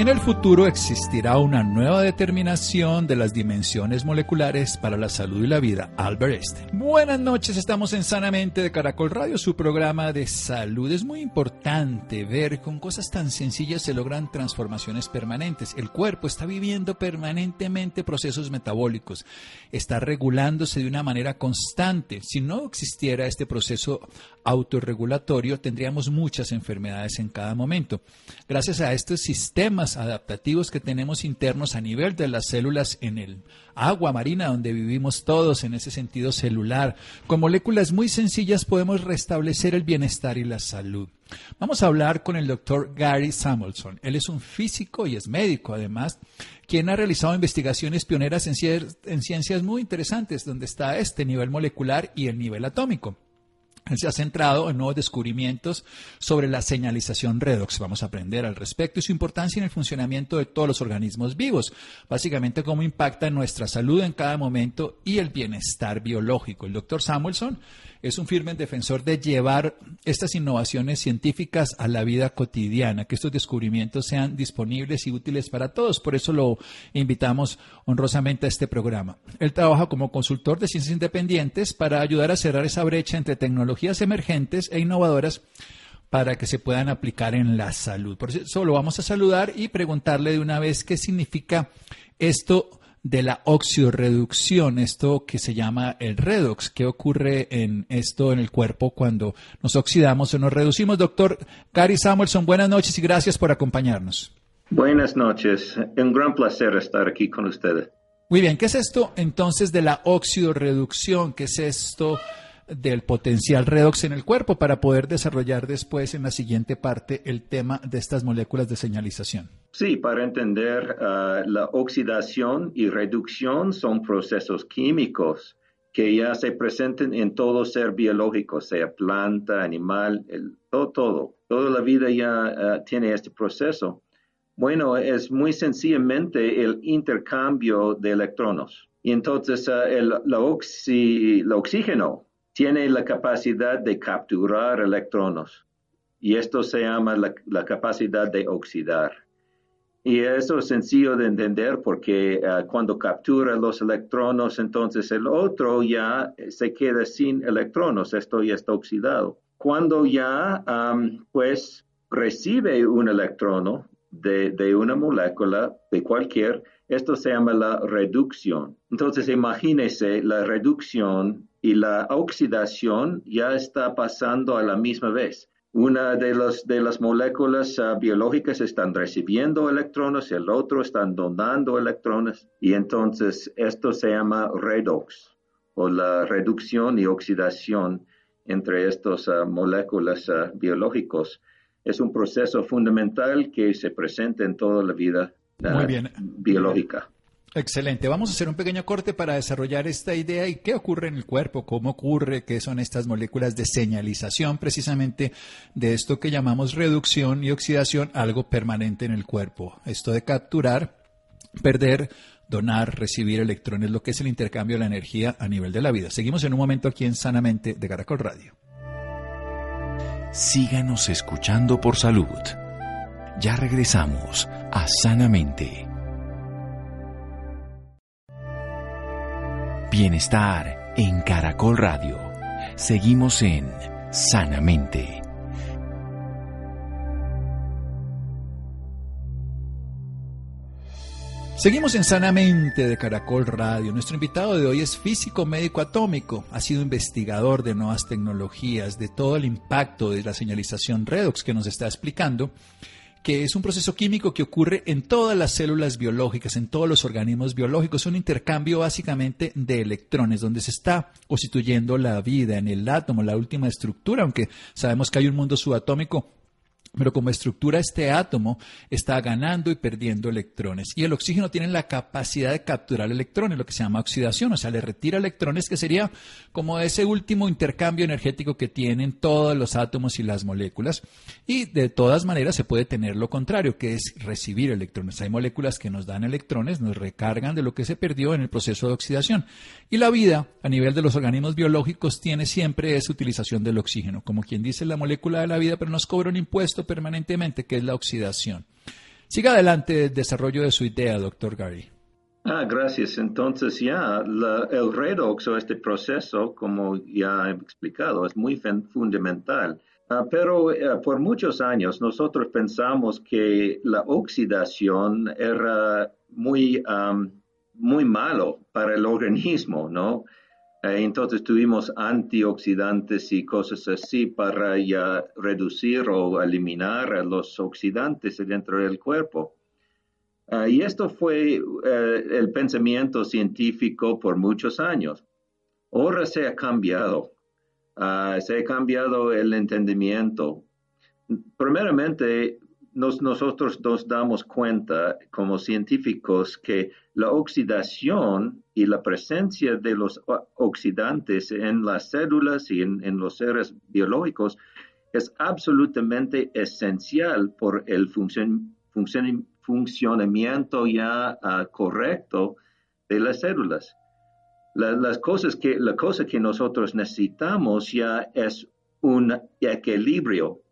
En el futuro existirá una nueva determinación de las dimensiones moleculares para la salud y la vida. Albert Einstein. Buenas noches, estamos en Sanamente de Caracol Radio, su programa de salud. Es muy importante ver con cosas tan sencillas se logran transformaciones permanentes. El cuerpo está viviendo permanentemente procesos metabólicos, está regulándose de una manera constante. Si no existiera este proceso autorregulatorio, tendríamos muchas enfermedades en cada momento. Gracias a estos sistemas adaptativos que tenemos internos a nivel de las células en el agua marina donde vivimos todos en ese sentido celular, con moléculas muy sencillas podemos restablecer el bienestar y la salud. Vamos a hablar con el doctor Gary Samuelson. Él es un físico y es médico además, quien ha realizado investigaciones pioneras en, en ciencias muy interesantes, donde está este nivel molecular y el nivel atómico. Él se ha centrado en nuevos descubrimientos sobre la señalización redox. Vamos a aprender al respecto y su importancia en el funcionamiento de todos los organismos vivos. Básicamente cómo impacta nuestra salud en cada momento y el bienestar biológico. El doctor Samuelson es un firme defensor de llevar estas innovaciones científicas a la vida cotidiana, que estos descubrimientos sean disponibles y útiles para todos. Por eso lo invitamos honrosamente a este programa. Él trabaja como consultor de ciencias independientes para ayudar a cerrar esa brecha entre tecnologías emergentes e innovadoras para que se puedan aplicar en la salud. Por eso lo vamos a saludar y preguntarle de una vez qué significa esto de la oxidorreducción, esto que se llama el redox. ¿Qué ocurre en esto en el cuerpo cuando nos oxidamos o nos reducimos? Doctor Gary Samuelson, buenas noches y gracias por acompañarnos. Buenas noches, un gran placer estar aquí con ustedes. Muy bien, ¿qué es esto entonces de la oxidorreducción? ¿Qué es esto del potencial redox en el cuerpo para poder desarrollar después en la siguiente parte el tema de estas moléculas de señalización. Sí, para entender uh, la oxidación y reducción son procesos químicos que ya se presenten en todo ser biológico, sea planta, animal, todo, todo. Toda la vida ya uh, tiene este proceso. Bueno, es muy sencillamente el intercambio de electrones. Y entonces uh, el, la oxígeno tiene la capacidad de capturar electrones y esto se llama la, capacidad de oxidar. Y eso es sencillo de entender porque ah, cuando captura los electrones, entonces el otro ya se queda sin electrones, esto ya está oxidado. Cuando ya pues recibe un electrono de, de una molécula, de cualquier, esto se llama la reducción. Entonces imagínese la reducción y la oxidación ya está pasando a la misma vez. Una de, de las moléculas ah, biológicas están recibiendo electrones, y el otro están donando electrones y entonces esto se llama redox o la reducción y oxidación entre estas ah, moléculas uh, biológicas. Es un proceso fundamental que se presenta en toda la vida biológica. Excelente. Vamos a hacer un pequeño corte para desarrollar esta idea y qué ocurre en el cuerpo, cómo ocurre, qué son estas moléculas de señalización precisamente de esto que llamamos reducción y oxidación, algo permanente en el cuerpo. Esto de capturar, perder, donar, recibir electrones, lo que es el intercambio de la energía a nivel de la vida. Seguimos en un momento aquí en Sanamente de Caracol Radio. Síganos escuchando por salud. Ya regresamos a Sanamente. Bienestar en Caracol Radio. Seguimos en Sanamente. Seguimos en Sanamente de Caracol Radio. Nuestro invitado de hoy es físico médico atómico. Ha sido investigador de nuevas tecnologías, de todo el impacto de la señalización redox que nos está explicando que es un proceso químico que ocurre en todas las células biológicas, en todos los organismos biológicos, un intercambio básicamente de electrones, donde se está constituyendo la vida en el átomo, la última estructura, aunque sabemos que hay un mundo subatómico Pero como estructura este átomo está ganando y perdiendo electrones. Y el oxígeno tiene la capacidad de capturar electrones, lo que se llama oxidación, o sea, le retira electrones, que sería como ese último intercambio energético que tienen todos los átomos y las moléculas. Y de todas maneras se puede tener lo contrario, que es recibir electrones. Hay moléculas que nos dan electrones, nos recargan de lo que se perdió en el proceso de oxidación. Y la vida, a nivel de los organismos biológicos, tiene siempre esa utilización del oxígeno, como quien dice la molécula de la vida, pero nos cobra un impuesto permanentemente, que es la oxidación. Siga adelante el desarrollo de su idea, doctor Gary. Ah, gracias. Entonces ya el redox o este proceso, como ya he explicado, es muy fundamental. Ah, pero eh, por muchos años nosotros pensamos que la oxidación era muy, muy malo para el organismo, ¿no? Eh, entonces tuvimos antioxidantes y cosas así para ya reducir o eliminar los oxidantes dentro del cuerpo. Ah, y esto fue eh, el pensamiento científico por muchos años. Ahora se ha cambiado. Ah, se ha cambiado el entendimiento. Primeramente, nosotros nos damos cuenta como científicos que la oxidación y la presencia de los oxidantes en las células y en, los seres biológicos es absolutamente esencial por el funcionamiento ya ah, correcto de las células. las cosas que, la cosa que nosotros necesitamos ya es un equilibrio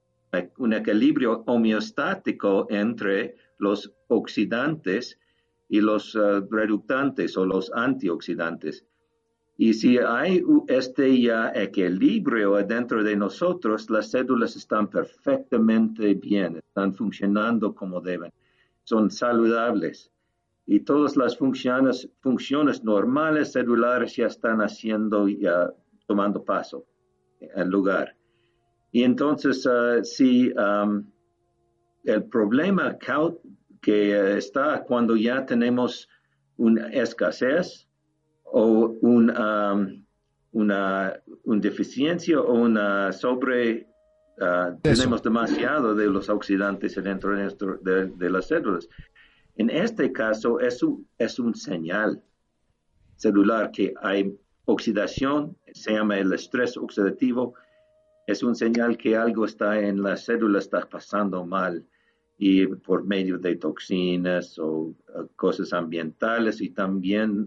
un equilibrio homeostático entre los oxidantes y los uh, reductantes o los antioxidantes. Y si hay este ya equilibrio dentro de nosotros, las células están perfectamente bien, están funcionando como deben, son saludables. Y todas las funciones, funciones normales celulares ya están haciendo, ya tomando paso en lugar. Y entonces, uh, si um, el problema que está cuando ya tenemos una escasez o um, una, deficiencia o una sobre, uh, tenemos demasiado de los oxidantes dentro de, de, las células. En este caso es un, es un señal celular que hay oxidación, se llama el estrés oxidativo, es un señal que algo está en la célula, está pasando mal y por medio de toxinas o cosas ambientales y también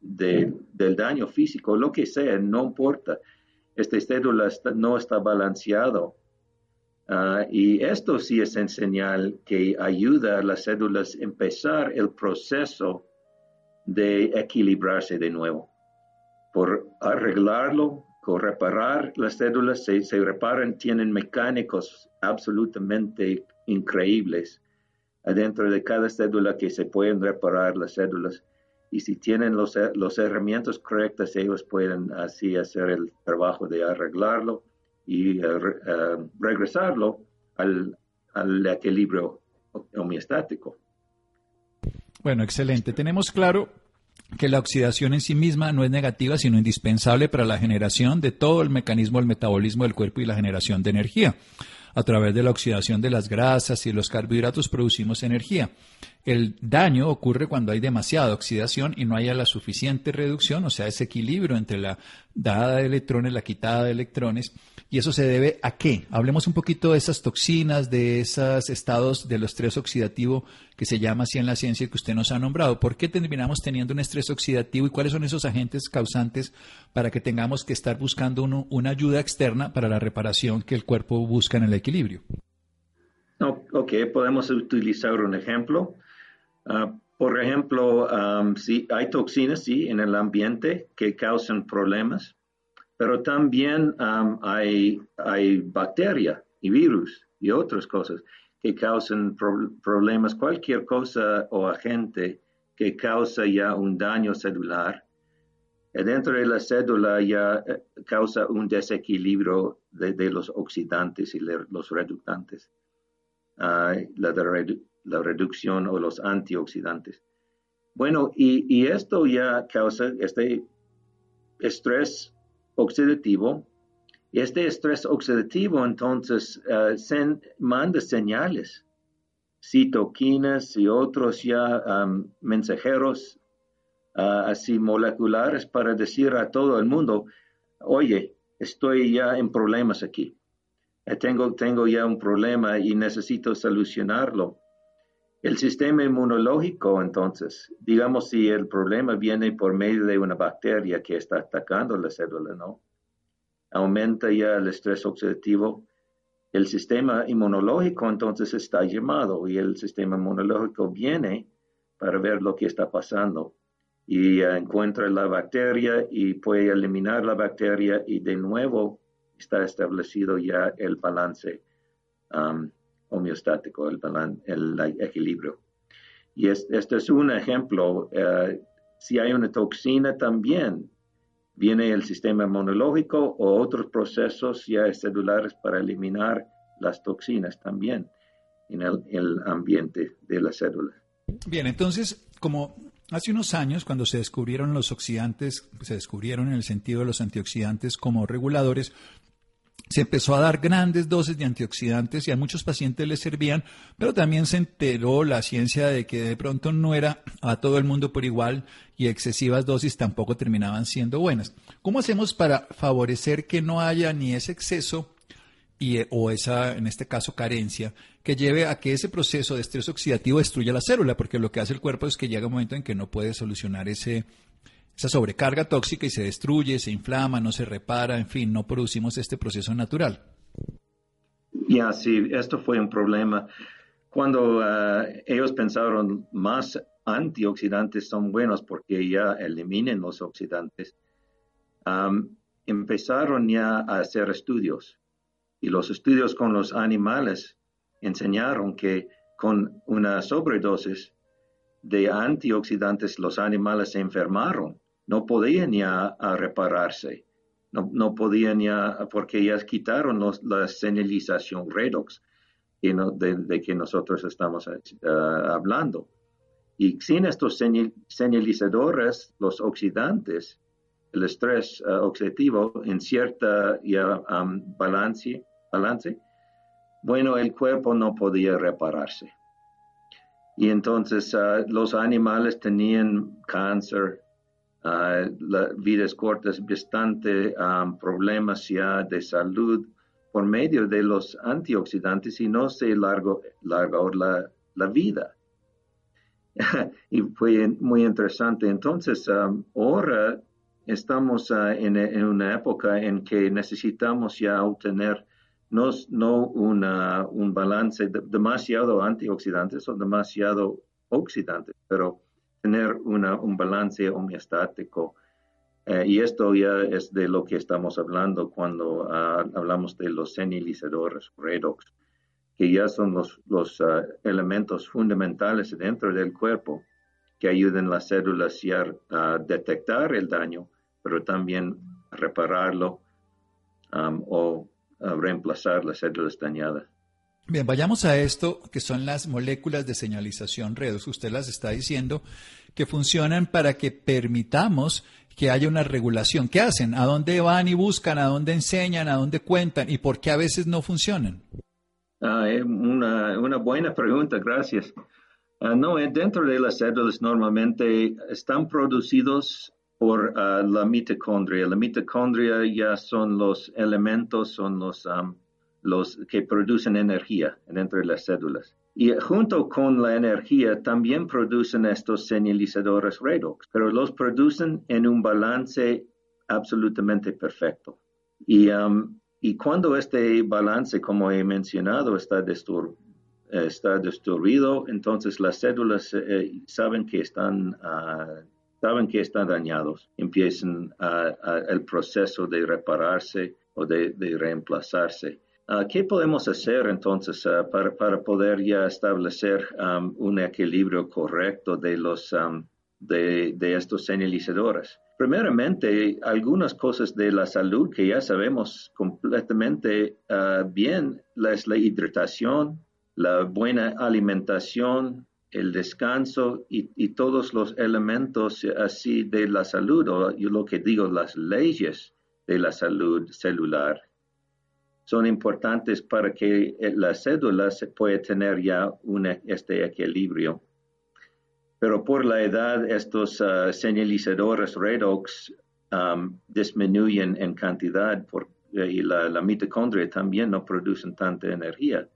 del daño físico, lo que sea, no importa. Esta célula no está balanceado. Ah, y esto sí es en señal que ayuda a las células a empezar el proceso de equilibrarse de nuevo. Por arreglarlo, reparar las células, se, se reparan, tienen mecánicos absolutamente increíbles adentro de cada célula que se pueden reparar las células. Y si tienen los, los herramientas correctas, ellos pueden así hacer el trabajo de arreglarlo y eh, eh, regresarlo al, al equilibrio homeostático. Bueno, excelente. Tenemos claro que la oxidación en sí misma no es negativa, sino indispensable para la generación de todo el mecanismo del metabolismo del cuerpo y la generación de energía. A través de la oxidación de las grasas y los carbohidratos producimos energía. El daño ocurre cuando hay demasiada oxidación y no haya la suficiente reducción, o sea, ese equilibrio entre la dada de electrones, la quitada de electrones ¿Y eso se debe a qué? Hablemos un poquito de esas toxinas, de esos estados del estrés oxidativo que se llama así en la ciencia y que usted nos ha nombrado. ¿Por qué terminamos teniendo un estrés oxidativo y cuáles son esos agentes causantes para que tengamos que estar buscando una ayuda externa para la reparación que el cuerpo busca en el equilibrio? ok, podemos utilizar un ejemplo. Ah, por ejemplo, si hay toxinas sí, en el ambiente que causan problemas pero también um, hay, hay bacterias y virus y otras cosas que causan problemas, cualquier cosa o agente que causa ya un daño celular. Dentro de la célula ya eh, causa un desequilibrio de, los oxidantes y los reductantes, la, la, reducción o los antioxidantes. Bueno, y, esto ya causa este estrés oxidativo Este estrés oxidativo entonces uh, manda señales, citoquinas y otros ya mensajeros uh, así moleculares para decir a todo el mundo, oye, estoy ya en problemas aquí. Eh, tengo, tengo ya un problema y necesito solucionarlo. El sistema inmunológico, entonces, digamos si el problema viene por medio de una bacteria que está atacando la célula, ¿no? Aumenta ya el estrés oxidativo. El sistema inmunológico entonces está llamado y el sistema inmunológico viene para ver lo que está pasando y encuentra la bacteria y puede eliminar la bacteria y de nuevo está establecido ya el balance um, homeostático, el, el, equilibrio. Y este es un ejemplo. Eh, si hay una toxina también, viene el sistema inmunológico o otros procesos ya celulares para eliminar las toxinas también en el, el ambiente de la célula. Bien, entonces, como Hace unos años, cuando se descubrieron los oxidantes, se descubrieron en el sentido de los antioxidantes como reguladores, se empezó a dar grandes dosis de antioxidantes y a muchos pacientes les servían, pero también se enteró la ciencia de que de pronto no era a todo el mundo por igual y excesivas dosis tampoco terminaban siendo buenas. ¿Cómo hacemos para favorecer que no haya ni ese exceso y, o esa, en este caso, carencia, que lleve a que ese proceso de estrés oxidativo destruya la célula, porque lo que hace el cuerpo es que llega un momento en que no puede solucionar ese, esa sobrecarga tóxica y se destruye, se inflama, no se repara, en fin, no producimos este proceso natural. Ya, sí, esto fue un problema. Cuando uh, ellos pensaron más antioxidantes son buenos porque ya eliminen los oxidantes, um, empezaron ya a hacer estudios y los estudios con los animales enseñaron que con una sobredosis de antioxidantes los animales se enfermaron, no podían ya repararse, no, podían ya, porque ya quitaron la señalización redox de, que nosotros estamos eh, hablando. Y sin estos señalizadores, los oxidantes, el estrés uh, oxidativo en cierta ya, um, balance, balance, bueno, el cuerpo no podía repararse. Y entonces los animales tenían cáncer, uh, vidas cortas, bastante um, problemas ya de salud por medio de los antioxidantes y no se largó, largó la, la vida. y fue muy interesante. Entonces, um, ahora estamos uh, en, una época en que necesitamos ya obtener no, no una, un balance demasiado antioxidantes o demasiado oxidantes, pero tener una, un balance homeostático. Eh, y esto ya es de lo que estamos hablando cuando uh, hablamos de los senilizadores redox, que ya son los, los uh, elementos fundamentales dentro del cuerpo que ayudan a las células a detectar el daño pero también repararlo um, o uh, reemplazar las células dañadas. Bien, vayamos a esto que son las moléculas de señalización redox. Usted las está diciendo que funcionan para que permitamos que haya una regulación. ¿Qué hacen? ¿A dónde van y buscan? ¿A dónde enseñan? ¿A dónde cuentan? ¿Y por qué a veces no funcionan? Ah, una, una, buena pregunta, gracias. Ah, no, dentro de las células normalmente están producidos por uh, la mitocondria. La mitocondria ya son los elementos, son los, um, los que producen energía dentro de las células. Y junto con la energía también producen estos señalizadores redox, pero los producen en un balance absolutamente perfecto. Y, um, y cuando este balance, como he mencionado, está, está destruido, entonces las células eh, saben que están uh, saben que están dañados, empiezan el proceso de repararse o de, reemplazarse. Ah, ¿Qué podemos hacer entonces ah, para, poder ya establecer un equilibrio correcto de, los, um, de, estos señalizadores? Primeramente, algunas cosas de la salud que ya sabemos completamente ah, bien, la hidratación, la buena alimentación, el descanso y, todos los elementos así de la salud, o lo que digo, las leyes de la salud celular, son importantes para que la cédula se pueda tener ya este equilibrio. Pero por la edad, estos uh, señalizadores redox disminuyen en cantidad y la, mitocondria también no producen tanta energía.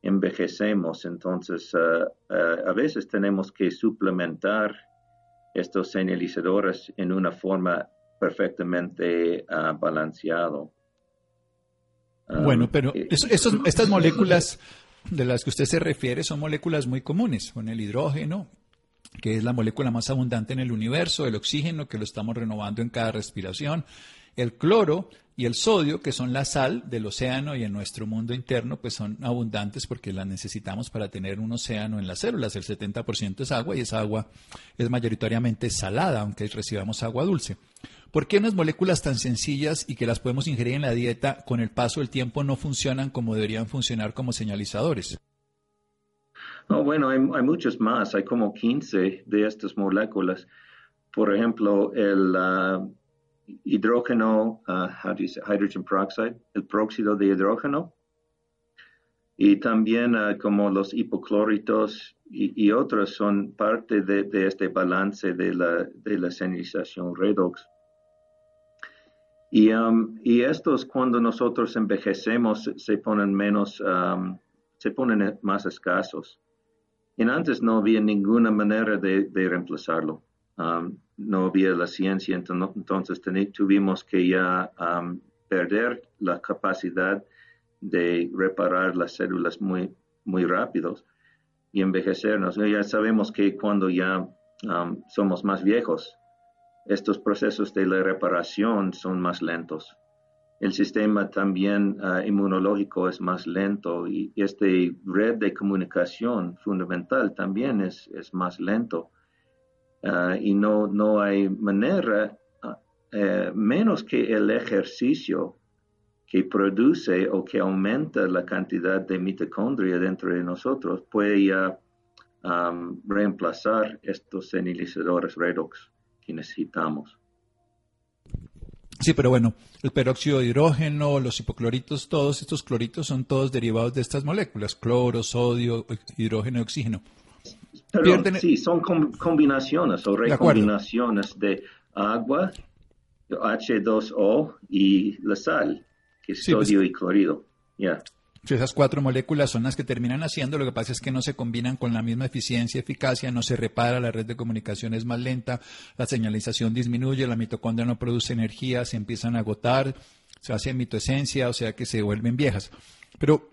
Envejecemos, entonces uh, uh, a veces tenemos que suplementar estos señalizadores en una forma perfectamente balanceado. Bueno, pero estas moléculas de las que usted se refiere son moléculas muy comunes, con el hidrógeno, que es la molécula más abundante en el universo, el oxígeno, que lo estamos renovando en cada respiración, el cloro y el sodio, que son la sal del océano y en nuestro mundo interno, pues son abundantes porque las necesitamos para tener un océano en las células. El 70% es agua y esa agua es mayoritariamente salada, aunque recibamos agua dulce. ¿Por qué unas moléculas tan sencillas y que las podemos ingerir en la dieta con el paso del tiempo no funcionan como deberían funcionar como señalizadores? bueno, hay, muchos más, hay como 15 de estas moléculas. Por ejemplo, el uh, hidrógeno, uh, how do you say, hydrogen peroxide, el próxido de hidrógeno, y también uh, como los hipocloritos y, otros son parte de, este balance de la, de la señalización redox. Y, um, estos cuando nosotros envejecemos se ponen menos, um, se ponen más escasos. Y antes no había ninguna manera de, reemplazarlo. Um, no había la ciencia, entonces tuvimos que ya perder la capacidad de reparar las células muy, muy rápidos y envejecernos. Ya sabemos que cuando ya somos más viejos, estos procesos de la reparación son más lentos. El sistema también ah, inmunológico es más lento y este red de comunicación fundamental también es, es más lento. Ah, y no, no hay manera, ah, eh, menos que el ejercicio que produce o que aumenta la cantidad de mitocondria dentro de nosotros, puede reemplazar estos senilizadores redox que necesitamos. Sí, pero bueno, el peróxido de hidrógeno, los hipocloritos, todos estos cloritos son todos derivados de estas moléculas, cloro, sodio, hidrógeno y oxígeno. Sí, son combinaciones o recombinaciones de, agua, H2O y la sal, que es pues sodio y clorido. Ya. Esas cuatro moléculas son las que terminan haciendo, lo que pasa es que no se combinan con la misma eficiencia eficacia, no se repara, la red de comunicación es más lenta, la señalización disminuye, la mitocondria no produce energía, se empiezan a agotar, se hace mitoesencia, o sea que se vuelven viejas. Pero,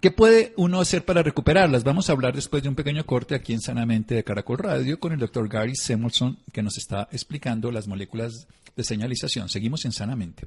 ¿qué puede uno hacer para recuperarlas? Vamos a hablar después de un pequeño corte aquí en Sanamente de Caracol Radio con el doctor Gary Samuelson, que nos está explicando las moléculas de señalización. Seguimos en Sanamente.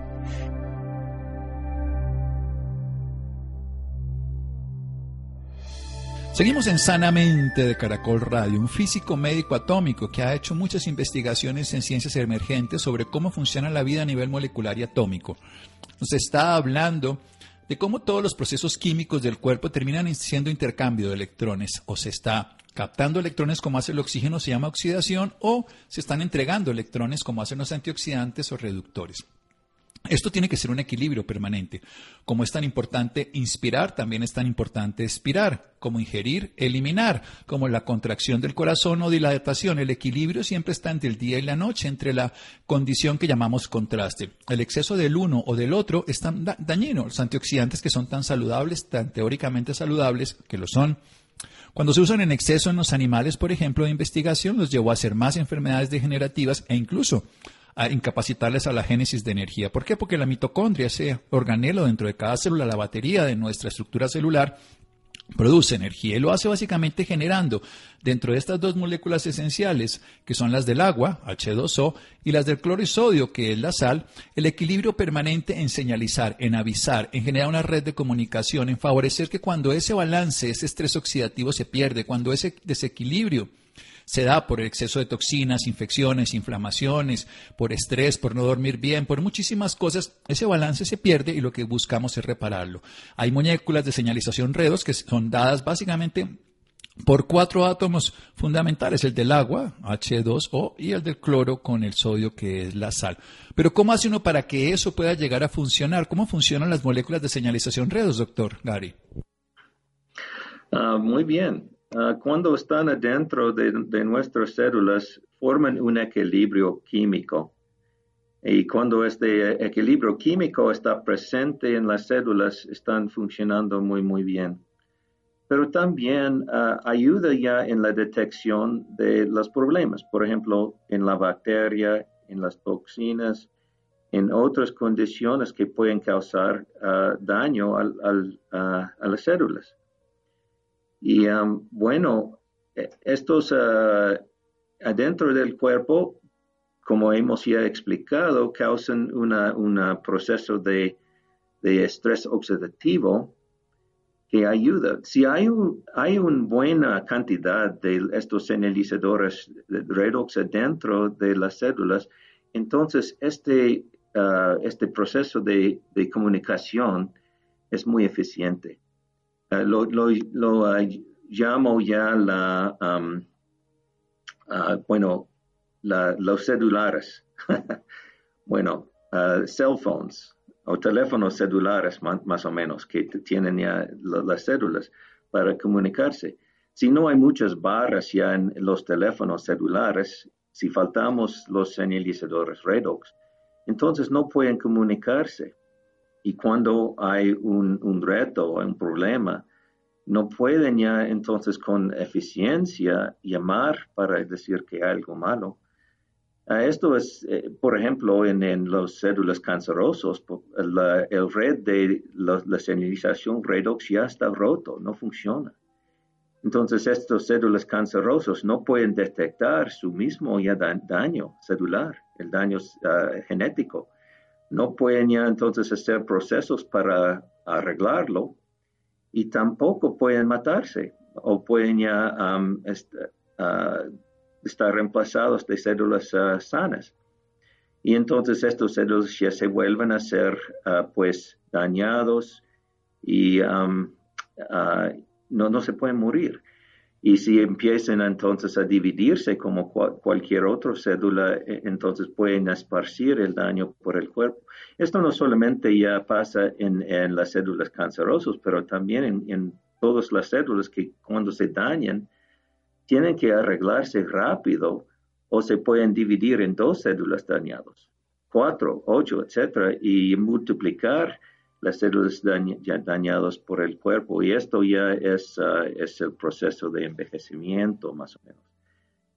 Seguimos en Sanamente de Caracol Radio, un físico médico atómico que ha hecho muchas investigaciones en ciencias emergentes sobre cómo funciona la vida a nivel molecular y atómico. Nos está hablando de cómo todos los procesos químicos del cuerpo terminan siendo intercambio de electrones o se está captando electrones como hace el oxígeno, se llama oxidación, o se están entregando electrones como hacen los antioxidantes o reductores. Esto tiene que ser un equilibrio permanente. Como es tan importante inspirar, también es tan importante expirar, como ingerir, eliminar, como la contracción del corazón o dilatación. El equilibrio siempre está entre el día y la noche, entre la condición que llamamos contraste. El exceso del uno o del otro es tan dañino. Los antioxidantes que son tan saludables, tan teóricamente saludables, que lo son, cuando se usan en exceso en los animales, por ejemplo, de investigación, los llevó a hacer más enfermedades degenerativas e incluso a incapacitarles a la génesis de energía. ¿Por qué? Porque la mitocondria, ese organelo dentro de cada célula, la batería de nuestra estructura celular, produce energía y lo hace básicamente generando dentro de estas dos moléculas esenciales, que son las del agua, H2O, y las del cloro y sodio, que es la sal, el equilibrio permanente en señalizar, en avisar, en generar una red de comunicación, en favorecer que cuando ese balance, ese estrés oxidativo se pierde, cuando ese desequilibrio se da por exceso de toxinas, infecciones, inflamaciones, por estrés, por no dormir bien, por muchísimas cosas, ese balance se pierde y lo que buscamos es repararlo. Hay moléculas de señalización redos que son dadas básicamente por cuatro átomos fundamentales, el del agua, H2O, y el del cloro con el sodio, que es la sal. Pero ¿cómo hace uno para que eso pueda llegar a funcionar? ¿Cómo funcionan las moléculas de señalización redos, doctor Gary? Ah, muy bien. Ah, cuando están adentro de, nuestras células, forman un equilibrio químico. Y cuando este equilibrio químico está presente en las células, están funcionando muy, muy bien. Pero también ah, ayuda ya en la detección de los problemas, por ejemplo, en la bacteria, en las toxinas, en otras condiciones que pueden causar daño a las células. Y um, bueno, e, estos uh, adentro del cuerpo, como hemos ya explicado, causan un proceso de, estrés oxidativo que ayuda. Si hay, hay una buena cantidad de estos señalizadores redox adentro de las células, entonces este, uh, este proceso de, de comunicación es muy eficiente. Eh, lo, eh, llamo ya la, um, bueno, los celulares, bueno, uh, cell phones o teléfonos celulares más, o menos que tienen ya las células para comunicarse. Si no hay muchas barras ya en los teléfonos celulares, si faltamos los señalizadores redox, entonces no pueden comunicarse. Y cuando hay un, un reto un problema, no pueden ya entonces con eficiencia llamar para decir que hay algo malo. esto es, eh, por ejemplo, en, los células cancerosos, el red de la, señalización redox ya está roto, no funciona. Entonces, estas células cancerosas no pueden detectar su mismo ya daño celular, el daño ah, genético no pueden ya entonces hacer procesos para arreglarlo y tampoco pueden matarse o pueden ya uh, estar reemplazados de células uh, sanas. Y entonces estos células ya se vuelven a ser uh, pues dañados y no, no se pueden morir. Y si empiezan entonces a dividirse como cualquier otra cédula, e, entonces pueden esparcir el daño por el cuerpo. Esto no solamente ya pasa en, las células cancerosas, pero también en, en, todas las células que cuando se dañan, tienen que arreglarse rápido o se pueden dividir en dos células dañadas, cuatro, ocho, etcétera, y multiplicar las células dañadas por el cuerpo. Y esto ya es, ah, es el proceso de envejecimiento, más o menos,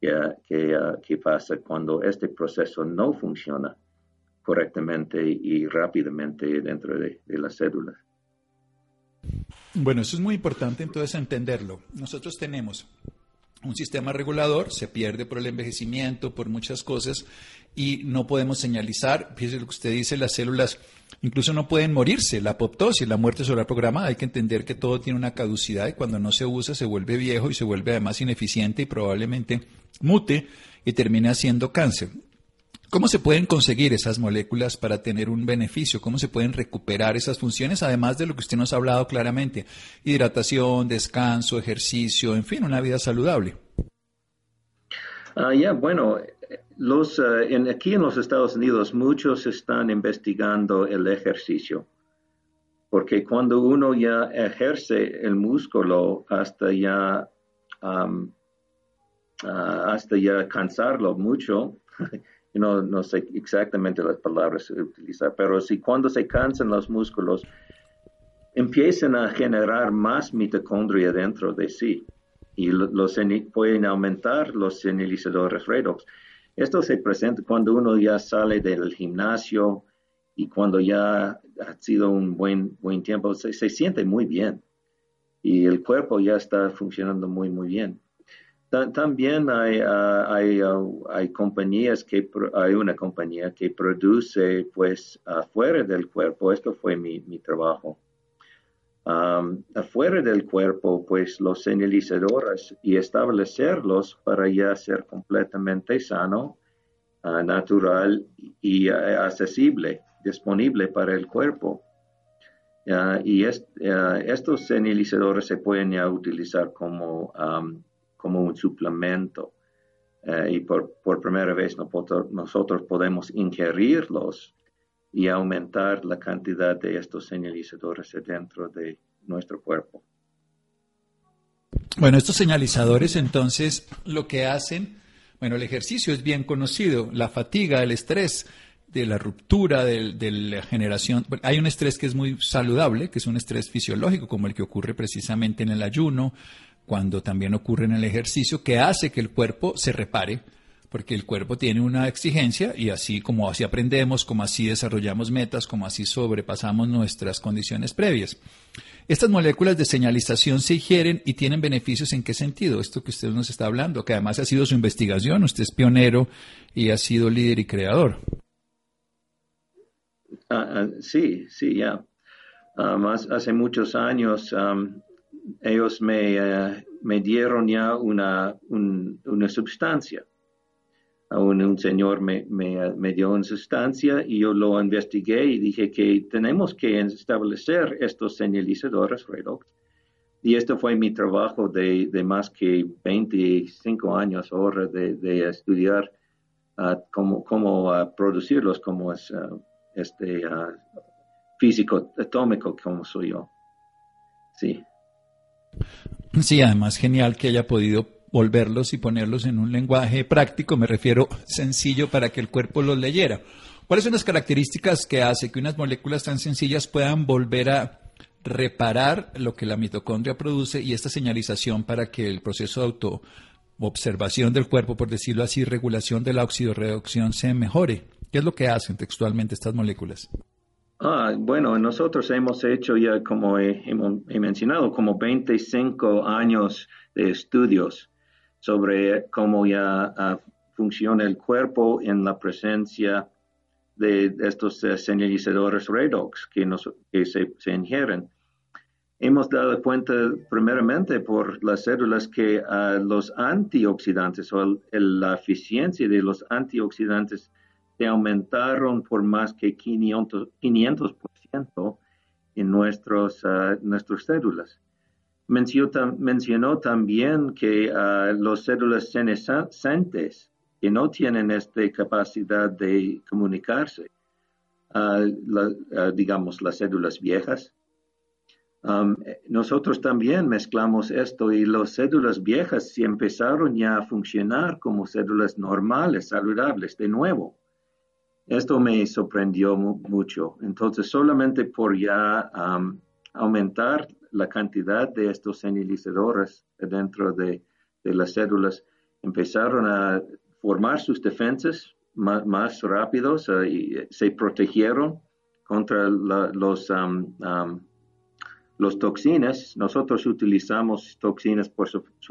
que, ah, que, pasa cuando este proceso no funciona correctamente y rápidamente dentro de, de las células. Bueno, eso es muy importante entonces entenderlo. Nosotros tenemos un sistema regulador, se pierde por el envejecimiento, por muchas cosas, y no podemos señalizar. Fíjese lo que usted dice, las células incluso no pueden morirse. La apoptosis, la muerte solar programada, hay que entender que todo tiene una caducidad y cuando no se usa se vuelve viejo y se vuelve además ineficiente y probablemente mute y termine haciendo cáncer. ¿Cómo se pueden conseguir esas moléculas para tener un beneficio? ¿Cómo se pueden recuperar esas funciones? Además de lo que usted nos ha hablado claramente, hidratación, descanso, ejercicio, en fin, una vida saludable. Ah, ya, bueno, los, en, aquí en los Estados Unidos muchos están investigando el ejercicio, porque cuando uno ya ejerce el músculo hasta ya, ah, hasta ya cansarlo mucho, no, no sé exactamente las palabras que utilizar, pero si cuando se cansan los músculos, empiezan a generar más mitocondria dentro de sí y los, pueden aumentar los señalizadores redox. Esto se presenta cuando uno ya sale del gimnasio y cuando ya ha sido un buen, buen tiempo, se, siente muy bien y el cuerpo ya está funcionando muy, muy bien. También hay, ah, hay, ah, hay, compañías que, hay una compañía que produce pues afuera del cuerpo, esto fue mi, mi trabajo, afuera del cuerpo, pues los señalizadores y establecerlos para ya ser completamente sano, ah, natural y accesible, disponible para el cuerpo. y estos señalizadores se pueden ya utilizar como, como un suplemento. Eh, y por, por, primera vez nosotros podemos ingerirlos y aumentar la cantidad de estos señalizadores dentro de nuestro cuerpo. Bueno, estos señalizadores entonces lo que hacen, bueno, el ejercicio es bien conocido, la fatiga, el estrés, de la ruptura, de, la generación. Hay un estrés que es muy saludable, que es un estrés fisiológico, como el que ocurre precisamente en el ayuno, cuando también ocurre en el ejercicio, que hace que el cuerpo se repare, porque el cuerpo tiene una exigencia y así como así aprendemos, como así desarrollamos metas, como así sobrepasamos nuestras condiciones previas. Estas moléculas de señalización se ingieren y tienen beneficios en qué sentido? Esto que usted nos está hablando, que además ha sido su investigación, usted es pionero y ha sido líder y creador. Ah, ah, sí, sí, ya. hace muchos años ellos me, eh, me, dieron ya una, una sustancia un, señor me, me, dio una sustancia y yo lo investigué y dije que tenemos que establecer estos señalizadores redox. Y esto fue mi trabajo de, de más que 25 años ahora de, de estudiar uh, cómo, uh, producirlos, como es uh, este físico atómico como soy yo. Sí. Sí, además genial que haya podido volverlos y ponerlos en un lenguaje práctico, me refiero sencillo para que el cuerpo los leyera. ¿Cuáles son las características que hace que unas moléculas tan sencillas puedan volver a reparar lo que la mitocondria produce y esta señalización para que el proceso de auto observación del cuerpo, por decirlo así, regulación de la oxidorreducción se mejore? ¿Qué es lo que hacen textualmente estas moléculas? Ah, bueno, nosotros hemos hecho ya, como he, mencionado, como 25 años de estudios sobre cómo ya ah, funciona el cuerpo en la presencia de, estos eh, señalizadores redox que, se, ingieren. Hemos dado cuenta primeramente por las células que ah, los antioxidantes o la eficiencia de los antioxidantes se aumentaron por más que 500%, 500 en nuestros, uh, nuestras células. Mencionó, también que uh, las células senescentes que no tienen esta capacidad de comunicarse, uh, digamos las células viejas, um, nosotros también mezclamos esto y las células viejas empezaron ya a funcionar como células normales, saludables, de nuevo. Esto me sorprendió mucho. Entonces, solamente por ya um, aumentar la cantidad de estos señalizadores dentro de, las células, empezaron a formar sus defensas más, rápidos eh, y se protegieron contra los, um, los toxinas. Nosotros utilizamos toxinas, por,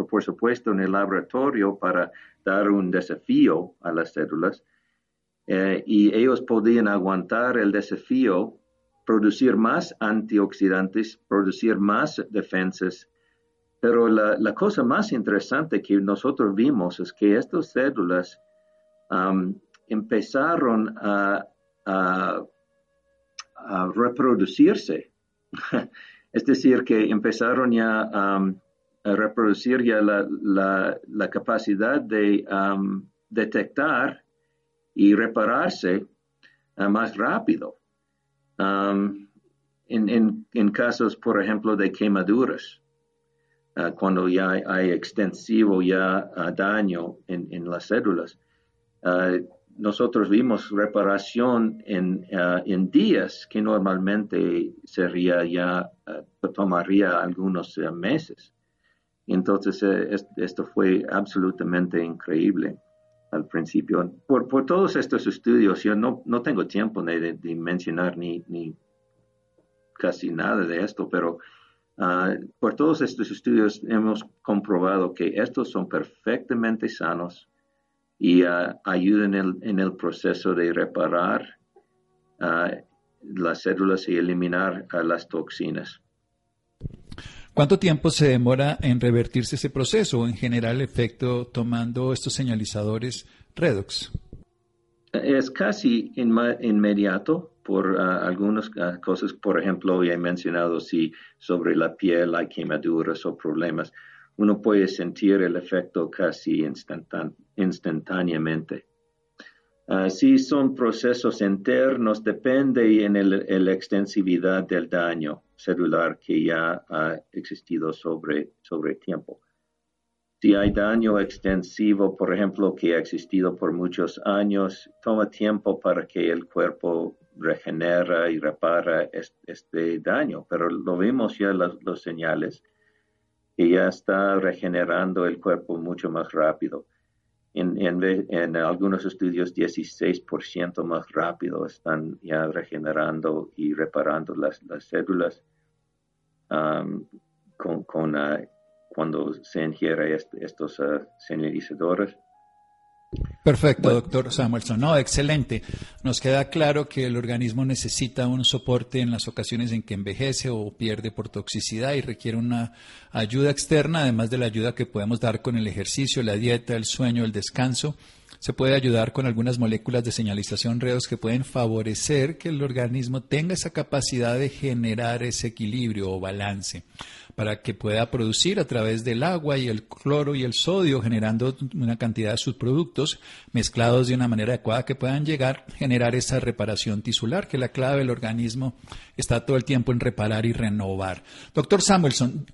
por supuesto, en el laboratorio para dar un desafío a las células. Eh, y ellos podían aguantar el desafío producir más antioxidantes, producir más defensas. Pero la, cosa más interesante que nosotros vimos es que estas células um, empezaron a, reproducirse. es decir, que empezaron ya um, a reproducir ya la, capacidad de um, detectar y repararse uh, más rápido. Um, en, casos, por ejemplo, de quemaduras, uh, cuando ya hay, extensivo ya uh, daño en, las células. Nosotros vimos reparación en, en, días que normalmente sería ya, tomaría algunos meses. Entonces, esto fue absolutamente increíble al principio. Por, por todos estos estudios, yo no, no tengo tiempo de, de, mencionar ni, ni, casi nada de esto, pero uh, por todos estos estudios hemos comprobado que estos son perfectamente sanos y uh, ayudan en el, en el, proceso de reparar uh, las células y eliminar las toxinas. ¿Cuánto tiempo se demora en revertirse ese proceso o en general el efecto tomando estos señalizadores redox? Es casi inmediato por ah, algunas ah, cosas, por ejemplo, ya he mencionado si sobre la piel hay quemaduras o problemas, uno puede sentir el efecto casi instantáneamente. Uh, si son procesos internos, depende en la extensividad del daño celular que ya ha existido sobre, sobre tiempo. Si hay daño extensivo, por ejemplo, que ha existido por muchos años, toma tiempo para que el cuerpo regenera y repara este, daño, pero lo vimos ya los, los señales que ya está regenerando el cuerpo mucho más rápido en, algunos estudios 16% más rápido están ya regenerando y reparando las, células um, con, ah, cuando se ingiere estos uh, señalizadores. Perfecto, doctor Samuelson. No, excelente. Nos queda claro que el organismo necesita un soporte en las ocasiones en que envejece o pierde por toxicidad y requiere una ayuda externa, además de la ayuda que podemos dar con el ejercicio, la dieta, el sueño, el descanso. Se puede ayudar con algunas moléculas de señalización redos que pueden favorecer que el organismo tenga esa capacidad de generar ese equilibrio o balance para que pueda producir a través del agua y el cloro y el sodio, generando una cantidad de subproductos mezclados de una manera adecuada que puedan llegar a generar esa reparación tisular, que la clave del organismo está todo el tiempo en reparar y renovar. Doctor Samuelson,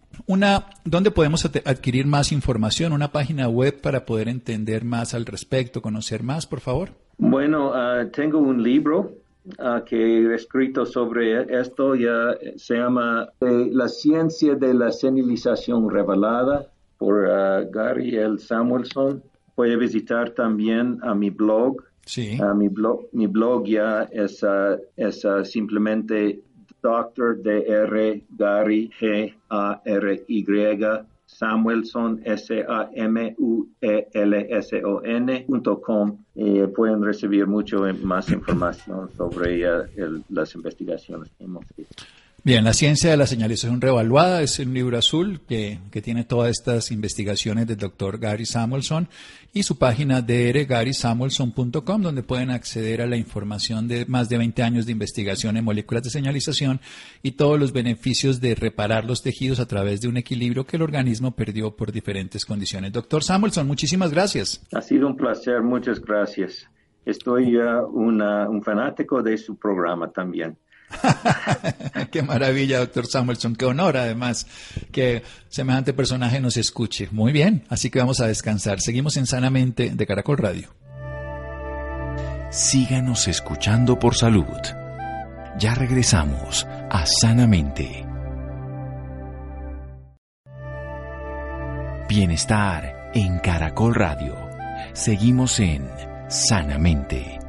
¿dónde podemos adquirir más información? ¿Una página web para poder entender más al respecto, conocer más, por favor? Bueno, ah, tengo un libro Ah, que he escrito sobre esto ya se llama eh, La ciencia de la señalización revelada por uh, Gary L. Samuelson. Puede visitar también a mi blog. Sí. mi, blog mi blog ya es, es simplemente Dr. Dr. Gary G. A. R. Y. Samuelson, S-A-M-U-E-L-S-O-N.com. Eh, pueden recibir mucho más información sobre las investigaciones que hemos hecho. Bien, La ciencia de la señalización revaluada es un libro azul que, tiene todas estas investigaciones del doctor Gary Samuelson y su página drgarysamuelson.com donde pueden acceder a la información de más de 20 años de investigación en moléculas de señalización y todos los beneficios de reparar los tejidos a través de un equilibrio que el organismo perdió por diferentes condiciones. Doctor Samuelson, muchísimas gracias. Ha sido un placer, muchas gracias. Estoy un fanático de su programa también. qué maravilla, doctor Samuelson. Qué honor, además, que semejante personaje nos escuche. Muy bien, así que vamos a descansar. Seguimos en Sanamente de Caracol Radio. Síganos escuchando por salud. Ya regresamos a Sanamente. Bienestar en Caracol Radio. Seguimos en Sanamente.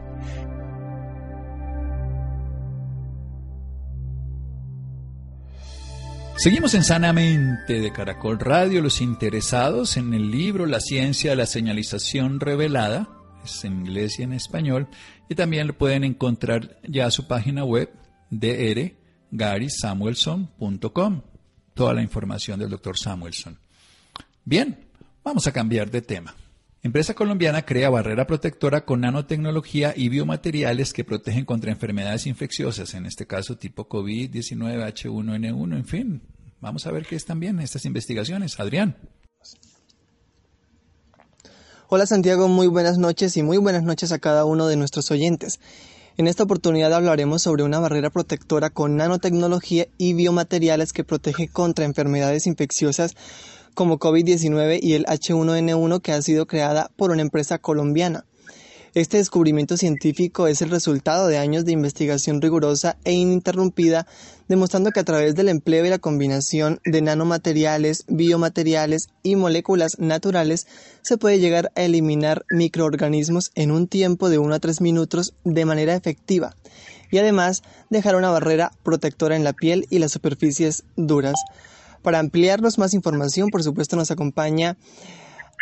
Seguimos en Sanamente de Caracol Radio. Los interesados en el libro La ciencia de la señalización revelada, es en inglés y en español, y también lo pueden encontrar ya a su página web drgarysamuelson.com. Toda la información del doctor Samuelson. Bien, vamos a cambiar de tema. Empresa colombiana crea barrera protectora con nanotecnología y biomateriales que protegen contra enfermedades infecciosas, en este caso tipo COVID-19, H1N1, en fin. Vamos a ver qué están bien estas investigaciones. Adrián. Hola Santiago, muy buenas noches y muy buenas noches a cada uno de nuestros oyentes. En esta oportunidad hablaremos sobre una barrera protectora con nanotecnología y biomateriales que protege contra enfermedades infecciosas como COVID-19 y el H1N1 que ha sido creada por una empresa colombiana. Este descubrimiento científico es el resultado de años de investigación rigurosa e ininterrumpida, demostrando que a través del empleo y la combinación de nanomateriales, biomateriales y moléculas naturales se puede llegar a eliminar microorganismos en un tiempo de 1 a 3 minutos de manera efectiva y además dejar una barrera protectora en la piel y las superficies duras. Para ampliarnos más información, por supuesto, nos acompaña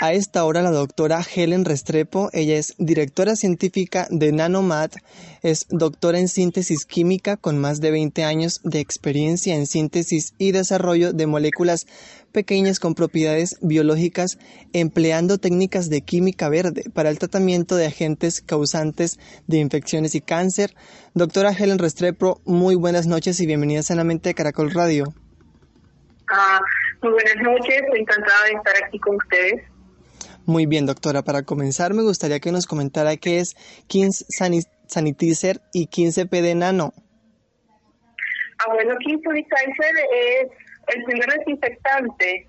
A esta hora la doctora Helen Restrepo, ella es directora científica de Nanomat, es doctora en síntesis química con más de 20 años de experiencia en síntesis y desarrollo de moléculas pequeñas con propiedades biológicas empleando técnicas de química verde para el tratamiento de agentes causantes de infecciones y cáncer. Doctora Helen Restrepo, muy buenas noches y bienvenida sanamente a Caracol Radio. Ah, muy buenas noches, encantada de estar aquí con ustedes. Muy bien, doctora. Para comenzar, me gustaría que nos comentara qué es Kings Sanitizer y 15PD Nano. Ah, bueno, Kings Sanitizer es el primer desinfectante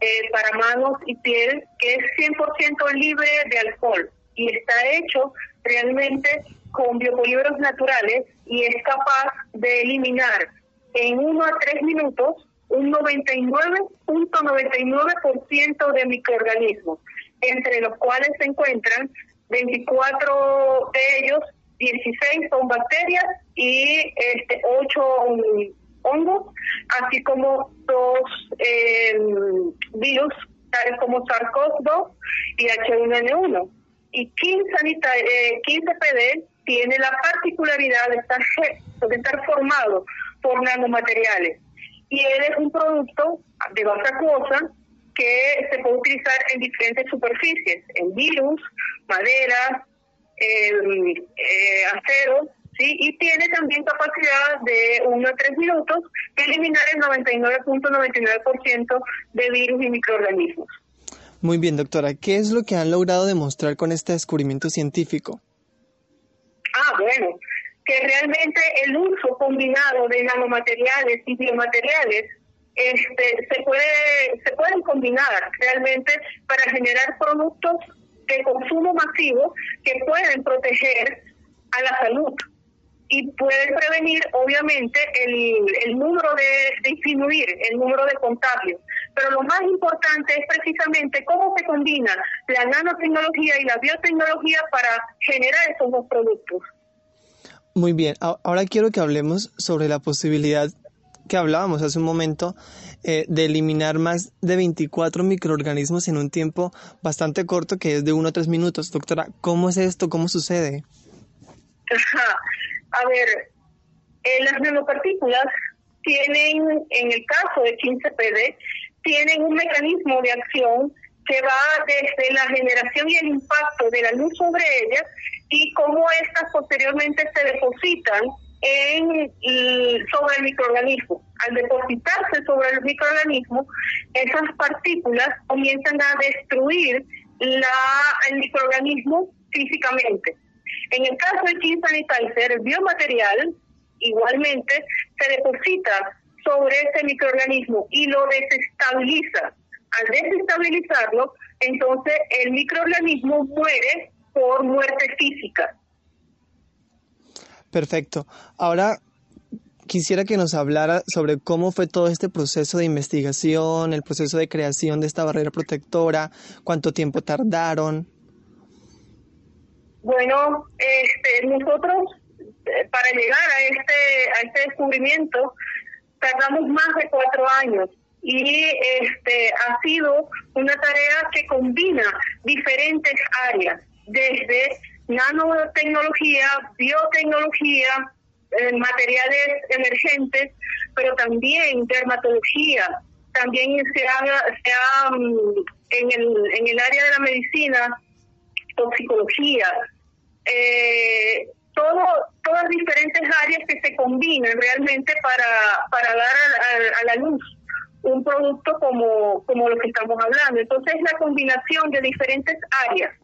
eh, para manos y piel que es 100% libre de alcohol y está hecho realmente con biopolímeros naturales y es capaz de eliminar en 1 a 3 minutos un 99.99% de microorganismos entre los cuales se encuentran 24 de ellos, 16 son bacterias y este 8 hongos, así como dos eh, virus, tales como SARS-CoV-2 y H1N1. Y 15, eh, 15PD tiene la particularidad de estar, de estar formado por nanomateriales. Es un producto de baja acuosa que se puede utilizar en diferentes superficies, en virus, madera, eh, acero, ¿sí? y tiene también capacidad de 1 a 3 minutos de eliminar el 99.99% de virus y microorganismos. Muy bien, doctora. ¿Qué es lo que han logrado demostrar con este descubrimiento científico? Ah, bueno, que realmente el uso combinado de nanomateriales y biomateriales este, se puede se pueden combinar realmente para generar productos de consumo masivo que pueden proteger a la salud. Y pueden prevenir obviamente el, el número de, disminuir el número de contagios. Pero lo más importante es precisamente cómo se combina la nanotecnología y la biotecnología para generar esos dos productos muy bien, ahora quiero que hablemos sobre la posibilidad que hablábamos hace un momento eh, de eliminar más de 24 microorganismos en un tiempo bastante corto que es de 1 a 3 minutos. Doctora, ¿cómo es esto? ¿Cómo sucede? A ver, eh, las nanopartículas tienen, en el caso de 15PD, tienen un mecanismo de acción que va desde la generación y el impacto de la luz sobre ellas y cómo estas posteriormente se depositan en, sobre el microorganismo. Al depositarse sobre el microorganismo, esas partículas comienzan a destruir la, el microorganismo físicamente. En el caso del King Sanitizer, el biomaterial igualmente se deposita sobre ese microorganismo y lo desestabiliza. Al desestabilizarlo, entonces el microorganismo muere por muerte física. Perfecto. Ahora quisiera que nos hablara sobre cómo fue todo este proceso de investigación, el proceso de creación de esta barrera protectora, cuánto tiempo tardaron. Bueno, este, nosotros eh, para llegar a este a este descubrimiento tardamos más de cuatro años y este ha sido una tarea que combina diferentes áreas desde nanotecnología, biotecnología, eh, materiales emergentes, pero también dermatología, también se ha, se mm, en, el, en el área de la medicina, toxicología, eh, todo, todas diferentes áreas que se combinan realmente para, para dar a, a, la luz un producto como, como lo que estamos hablando. Entonces, la combinación de diferentes áreas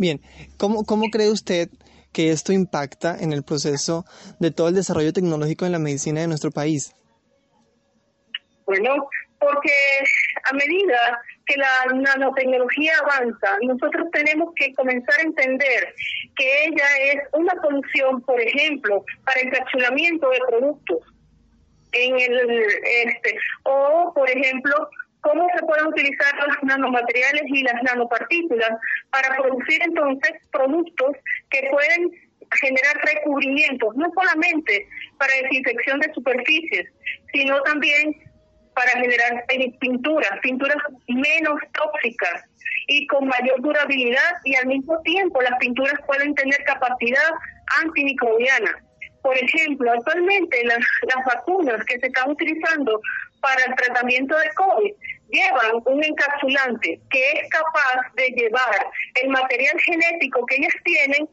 Bien, ¿cómo, ¿cómo cree usted que esto impacta en el proceso de todo el desarrollo tecnológico en la medicina de nuestro país? Bueno, porque a medida que la nanotecnología avanza, nosotros tenemos que comenzar a entender que ella es una solución, por ejemplo, para encapsulamiento de productos en el este o por ejemplo cómo se pueden utilizar los nanomateriales y las nanopartículas para producir entonces productos que pueden generar recubrimientos, no solamente para desinfección de superficies, sino también para generar pinturas, pinturas menos tóxicas y con mayor durabilidad y al mismo tiempo las pinturas pueden tener capacidad antimicrobiana. Por ejemplo, actualmente las, las vacunas que se están utilizando para el tratamiento de COVID llevan un encapsulante que es capaz de llevar el material genético que ellas tienen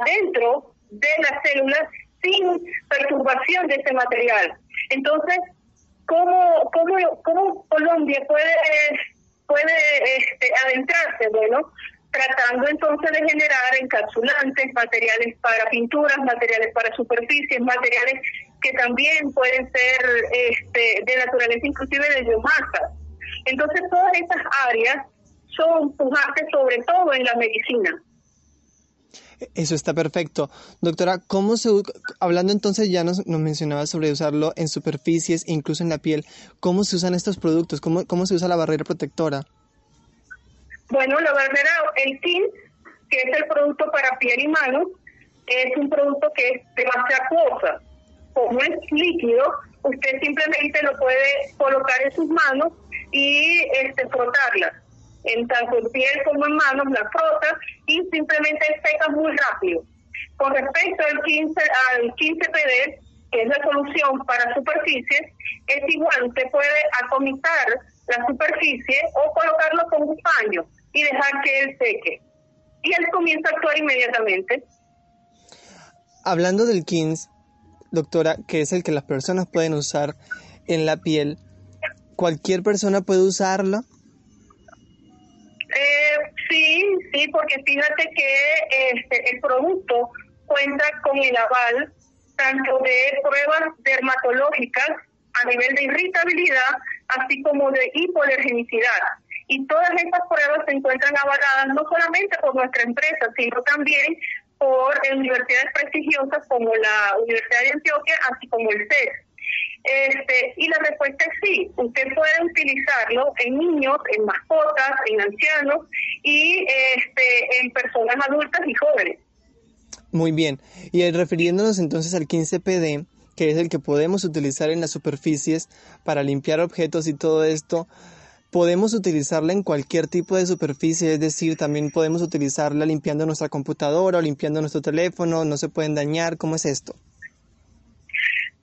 adentro de las células sin perturbación de ese material. Entonces, ¿cómo, cómo, cómo Colombia puede, puede este, adentrarse? Bueno, tratando entonces de generar encapsulantes, materiales para pinturas, materiales para superficies, materiales que también pueden ser este, de naturaleza inclusive de biomasa. Entonces todas estas áreas son pujantes sobre todo en la medicina. Eso está perfecto. Doctora, ¿cómo se, hablando entonces ya nos, nos mencionaba sobre usarlo en superficies, incluso en la piel, ¿cómo se usan estos productos? ¿Cómo, cómo se usa la barrera protectora? Bueno, la barrera, el TIN, que es el producto para piel y manos, es un producto que es de base acuosa. Como es líquido, usted simplemente lo puede colocar en sus manos y este, frotarla. En tanto en piel como en manos la frota y simplemente seca muy rápido. Con respecto al 15, al 15PD, que es la solución para superficies, es igual, usted puede atomizar la superficie o colocarlo con un paño y dejar que él seque. Y él comienza a actuar inmediatamente. Hablando del KINS, doctora, que es el que las personas pueden usar en la piel, ¿cualquier persona puede usarlo? Eh, sí, sí, porque fíjate que este, el producto cuenta con el aval tanto de pruebas dermatológicas a nivel de irritabilidad, así como de hipoalergenicidad. Y todas estas pruebas se encuentran avaladas no solamente por nuestra empresa, sino también por universidades prestigiosas como la Universidad de Antioquia, así como el CES. Este, y la respuesta es sí, usted puede utilizarlo en niños, en mascotas, en ancianos y este, en personas adultas y jóvenes. Muy bien, y refiriéndonos entonces al 15PD, que es el que podemos utilizar en las superficies para limpiar objetos y todo esto, podemos utilizarla en cualquier tipo de superficie, es decir, también podemos utilizarla limpiando nuestra computadora o limpiando nuestro teléfono, no se pueden dañar, ¿cómo es esto?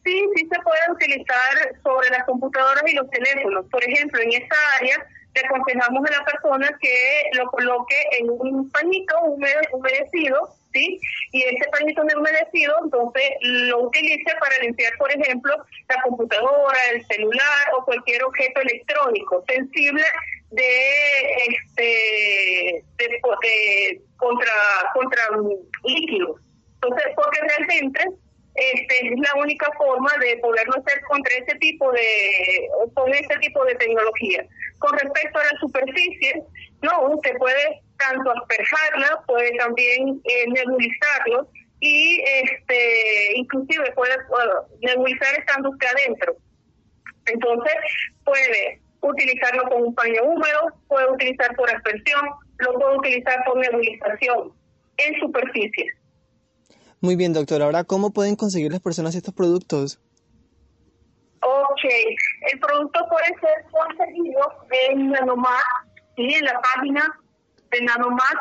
Sí, sí se puede utilizar sobre las computadoras y los teléfonos. Por ejemplo, en esta área le aconsejamos a la persona que lo coloque en un pañito humedecido y ese pañito humedecido, entonces lo utilice para limpiar, por ejemplo, la computadora, el celular o cualquier objeto electrónico sensible de este de, contra contra líquidos. Entonces, porque realmente este, es la única forma de poderlo hacer contra ese tipo de con este tipo de tecnología. Con respecto a la superficie, no, usted puede tanto asperjarla, puede también eh, nebulizarlo y este inclusive puede nebulizar estando usted adentro. Entonces puede utilizarlo con un paño húmedo, puede utilizar por aspersión, lo puede utilizar por nebulización en superficie. Muy bien, doctor. Ahora, ¿cómo pueden conseguir las personas estos productos? Ok, el producto puede ser conseguido en Nanomar, ¿sí? en la página de Nanomás,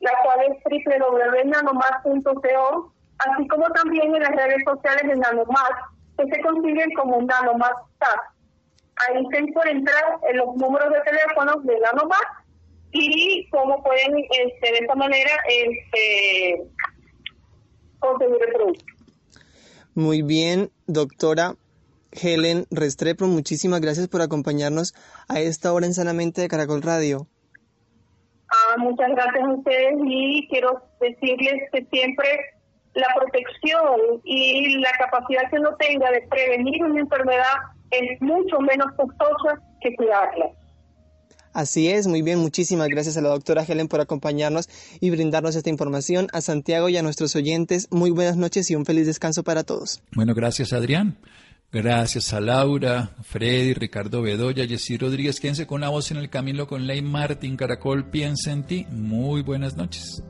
la cual es www.nanomás.co, así como también en las redes sociales de Nanomás, que se consiguen como Nanomás Ahí se encuentran los números de teléfono de Nanomás y cómo pueden este, de esta manera este, conseguir el producto. Muy bien, doctora. Helen Restrepo, muchísimas gracias por acompañarnos a esta hora en Sanamente de Caracol Radio. Ah, muchas gracias a ustedes y quiero decirles que siempre la protección y la capacidad que uno tenga de prevenir una enfermedad es mucho menos costosa que cuidarla. Así es, muy bien, muchísimas gracias a la doctora Helen por acompañarnos y brindarnos esta información. A Santiago y a nuestros oyentes, muy buenas noches y un feliz descanso para todos. Bueno, gracias Adrián. Gracias a Laura, Freddy, Ricardo Bedoya, Jessy Rodríguez. Quédense con la voz en el camino con Ley Martín Caracol. Piensa en ti. Muy buenas noches.